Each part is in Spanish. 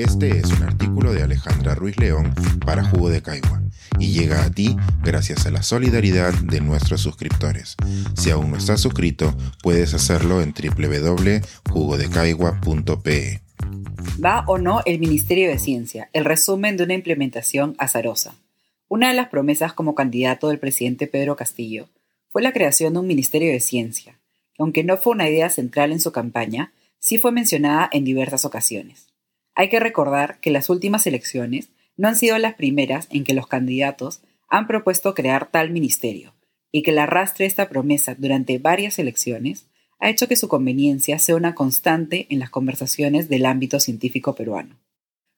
Este es un artículo de Alejandra Ruiz León para Jugo de Caigua y llega a ti gracias a la solidaridad de nuestros suscriptores. Si aún no estás suscrito, puedes hacerlo en www.jugodecaigua.pe. ¿Va o no el Ministerio de Ciencia? El resumen de una implementación azarosa. Una de las promesas como candidato del presidente Pedro Castillo fue la creación de un Ministerio de Ciencia, que aunque no fue una idea central en su campaña, sí fue mencionada en diversas ocasiones. Hay que recordar que las últimas elecciones no han sido las primeras en que los candidatos han propuesto crear tal ministerio, y que el arrastre de esta promesa durante varias elecciones ha hecho que su conveniencia sea una constante en las conversaciones del ámbito científico peruano.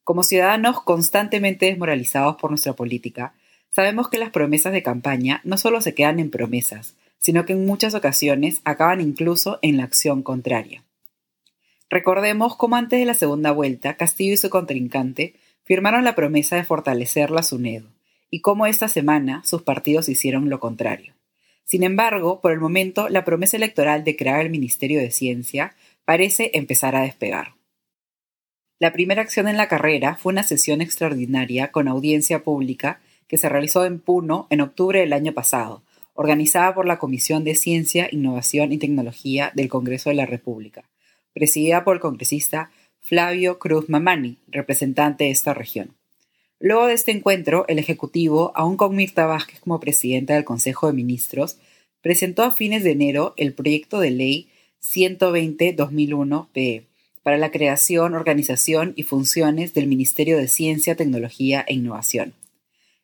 Como ciudadanos constantemente desmoralizados por nuestra política, sabemos que las promesas de campaña no solo se quedan en promesas, sino que en muchas ocasiones acaban incluso en la acción contraria. Recordemos cómo antes de la segunda vuelta, Castillo y su contrincante firmaron la promesa de fortalecer la SUNEDO, y cómo esta semana sus partidos hicieron lo contrario. Sin embargo, por el momento, la promesa electoral de crear el Ministerio de Ciencia parece empezar a despegar. La primera acción en la carrera fue una sesión extraordinaria con audiencia pública que se realizó en Puno en octubre del año pasado, organizada por la Comisión de Ciencia, Innovación y Tecnología del Congreso de la República, presidida por el congresista Flavio Cruz Mamani, representante de esta región. Luego de este encuentro, el Ejecutivo, aún con Mirta Vázquez como presidenta del Consejo de Ministros, presentó a fines de enero el proyecto de ley 120-2001-PE para la creación, organización y funciones del Ministerio de Ciencia, Tecnología e Innovación.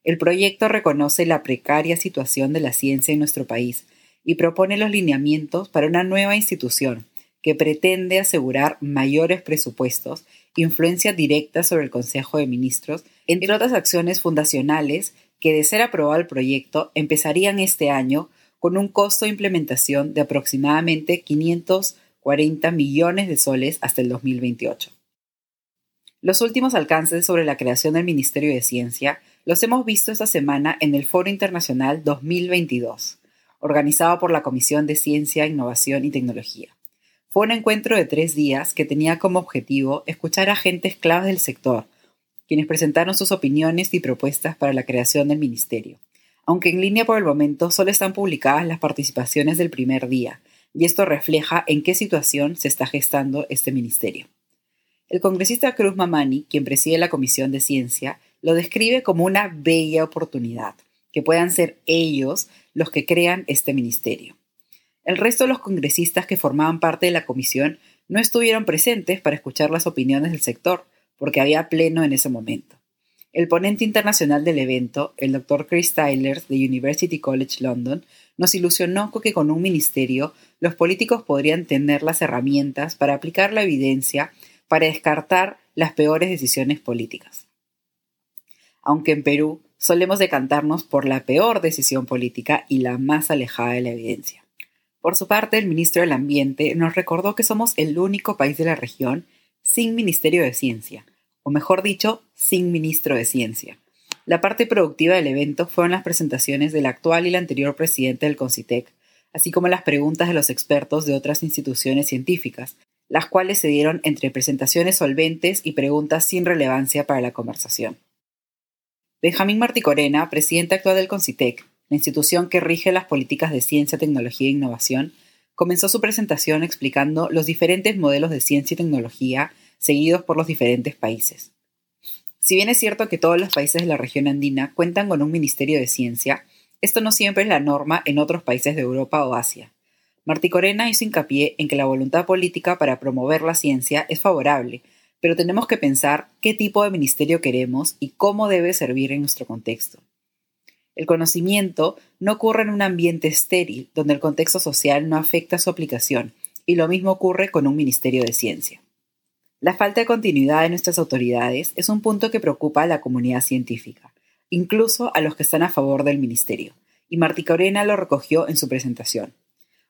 El proyecto reconoce la precaria situación de la ciencia en nuestro país y propone los lineamientos para una nueva institución que pretende asegurar mayores presupuestos, influencia directa sobre el Consejo de Ministros, entre otras acciones fundacionales que, de ser aprobado el proyecto, empezarían este año con un costo de implementación de aproximadamente 540 millones de soles hasta el 2028. Los últimos alcances sobre la creación del Ministerio de Ciencia los hemos visto esta semana en el Foro Internacional 2022, organizado por la Comisión de Ciencia, Innovación y Tecnología. Fue un encuentro de tres días que tenía como objetivo escuchar a agentes claves del sector, quienes presentaron sus opiniones y propuestas para la creación del ministerio. Aunque en línea por el momento solo están publicadas las participaciones del primer día, y esto refleja en qué situación se está gestando este ministerio. El congresista Cruz Mamani, quien preside la Comisión de Ciencia, lo describe como una bella oportunidad, que puedan ser ellos los que crean este ministerio. El resto de los congresistas que formaban parte de la comisión no estuvieron presentes para escuchar las opiniones del sector, porque había pleno en ese momento. El ponente internacional del evento, el Dr. Chris Tyler de University College London, nos ilusionó que con un ministerio los políticos podrían tener las herramientas para aplicar la evidencia para descartar las peores decisiones políticas. Aunque en Perú solemos decantarnos por la peor decisión política y la más alejada de la evidencia. Por su parte, el ministro del Ambiente nos recordó que somos el único país de la región sin Ministerio de Ciencia, o mejor dicho, sin ministro de Ciencia. La parte productiva del evento fueron las presentaciones del actual y el anterior presidente del CONCITEC, así como las preguntas de los expertos de otras instituciones científicas, las cuales se dieron entre presentaciones solventes y preguntas sin relevancia para la conversación. Benjamín Marticorena, presidente actual del CONCITEC, la institución que rige las políticas de ciencia, tecnología e innovación, comenzó su presentación explicando los diferentes modelos de ciencia y tecnología seguidos por los diferentes países. Si bien es cierto que todos los países de la región andina cuentan con un Ministerio de Ciencia, esto no siempre es la norma en otros países de Europa o Asia. Martí Corena hizo hincapié en que la voluntad política para promover la ciencia es favorable, pero tenemos que pensar qué tipo de ministerio queremos y cómo debe servir en nuestro contexto. El conocimiento no ocurre en un ambiente estéril, donde el contexto social no afecta su aplicación, y lo mismo ocurre con un Ministerio de Ciencia. La falta de continuidad de nuestras autoridades es un punto que preocupa a la comunidad científica, incluso a los que están a favor del ministerio, y Martí Corena lo recogió en su presentación.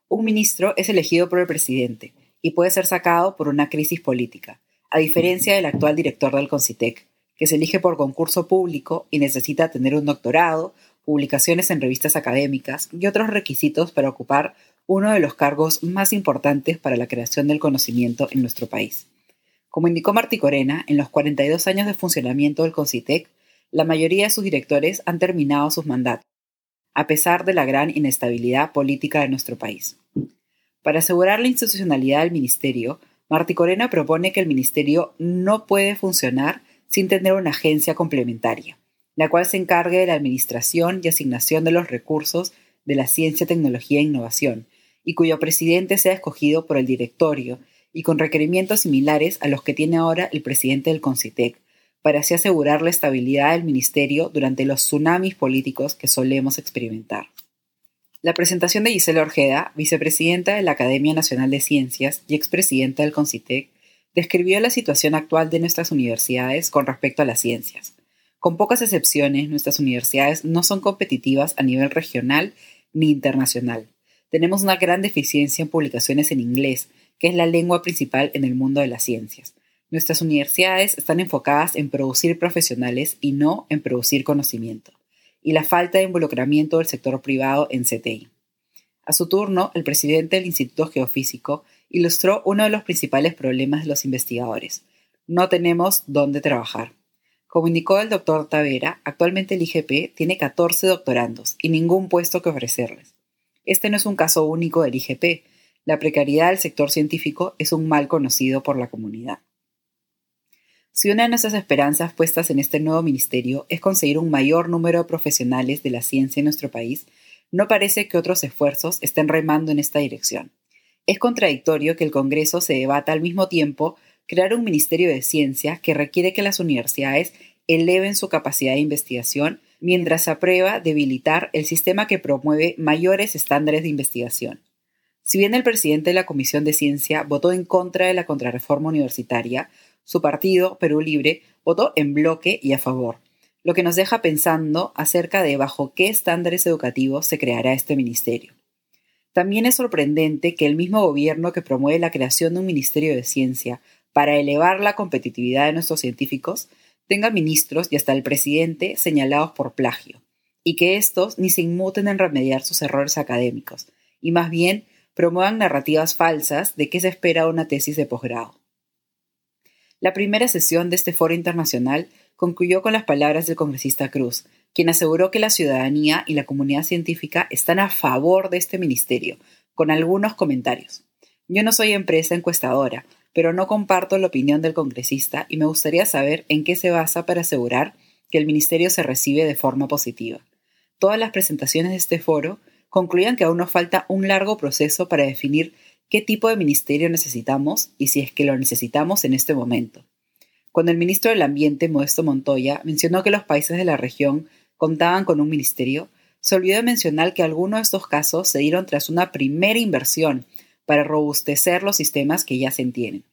Un ministro es elegido por el presidente y puede ser sacado por una crisis política, a diferencia del actual director del CONCITEC, que se elige por concurso público y necesita tener un doctorado publicaciones en revistas académicas y otros requisitos para ocupar uno de los cargos más importantes para la creación del conocimiento en nuestro país. Como indicó Martí Corena, en los 42 años de funcionamiento del CONCITEC, la mayoría de sus directores han terminado sus mandatos, a pesar de la gran inestabilidad política de nuestro país. Para asegurar la institucionalidad del ministerio, Martí Corena propone que el ministerio no puede funcionar sin tener una agencia complementaria, la cual se encargue de la administración y asignación de los recursos de la ciencia, tecnología e innovación, y cuyo presidente sea escogido por el directorio y con requerimientos similares a los que tiene ahora el presidente del CONCITEC, para así asegurar la estabilidad del ministerio durante los tsunamis políticos que solemos experimentar. La presentación de Gisela Orjeda, vicepresidenta de la Academia Nacional de Ciencias y expresidenta del CONCITEC, describió la situación actual de nuestras universidades con respecto a las ciencias. Con pocas excepciones, nuestras universidades no son competitivas a nivel regional ni internacional. Tenemos una gran deficiencia en publicaciones en inglés, que es la lengua principal en el mundo de las ciencias. Nuestras universidades están enfocadas en producir profesionales y no en producir conocimiento y la falta de involucramiento del sector privado en CTI. A su turno, el presidente del Instituto Geofísico ilustró uno de los principales problemas de los investigadores. No tenemos dónde trabajar. Como indicó el doctor Tavera, actualmente el IGP tiene 14 doctorandos y ningún puesto que ofrecerles. Este no es un caso único del IGP. La precariedad del sector científico es un mal conocido por la comunidad. Si una de nuestras esperanzas puestas en este nuevo ministerio es conseguir un mayor número de profesionales de la ciencia en nuestro país, no parece que otros esfuerzos estén remando en esta dirección. Es contradictorio que el Congreso se debata al mismo tiempo crear un Ministerio de Ciencia que requiere que las universidades eleven su capacidad de investigación mientras aprueba debilitar el sistema que promueve mayores estándares de investigación. Si bien el presidente de la Comisión de Ciencia votó en contra de la contrarreforma universitaria, su partido, Perú Libre, votó en bloque y a favor, lo que nos deja pensando acerca de bajo qué estándares educativos se creará este ministerio. También es sorprendente que el mismo gobierno que promueve la creación de un Ministerio de Ciencia para elevar la competitividad de nuestros científicos tenga ministros y hasta el presidente señalados por plagio, y que estos ni se inmuten en remediar sus errores académicos, y más bien promuevan narrativas falsas de qué se espera una tesis de posgrado. La primera sesión de este foro internacional concluyó con las palabras del congresista Cruz, quien aseguró que la ciudadanía y la comunidad científica están a favor de este ministerio, con algunos comentarios. Yo no soy empresa encuestadora, pero no comparto la opinión del congresista y me gustaría saber en qué se basa para asegurar que el ministerio se recibe de forma positiva. Todas las presentaciones de este foro concluían que aún nos falta un largo proceso para definir qué tipo de ministerio necesitamos y si es que lo necesitamos en este momento. Cuando el ministro del Ambiente, Modesto Montoya, mencionó que los países de la región contaban con un ministerio, se olvidó de mencionar que algunos de estos casos se dieron tras una primera inversión para robustecer los sistemas que ya se tienen.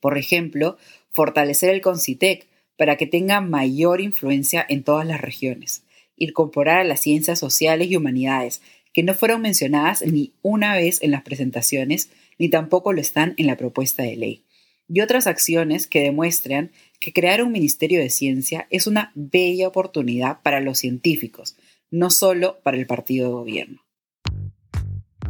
Por ejemplo, fortalecer el CONCITEC para que tenga mayor influencia en todas las regiones, incorporar a las ciencias sociales y humanidades que no fueron mencionadas ni una vez en las presentaciones, ni tampoco lo están en la propuesta de ley. Y otras acciones que demuestran que crear un Ministerio de Ciencia es una bella oportunidad para los científicos, no solo para el partido de gobierno.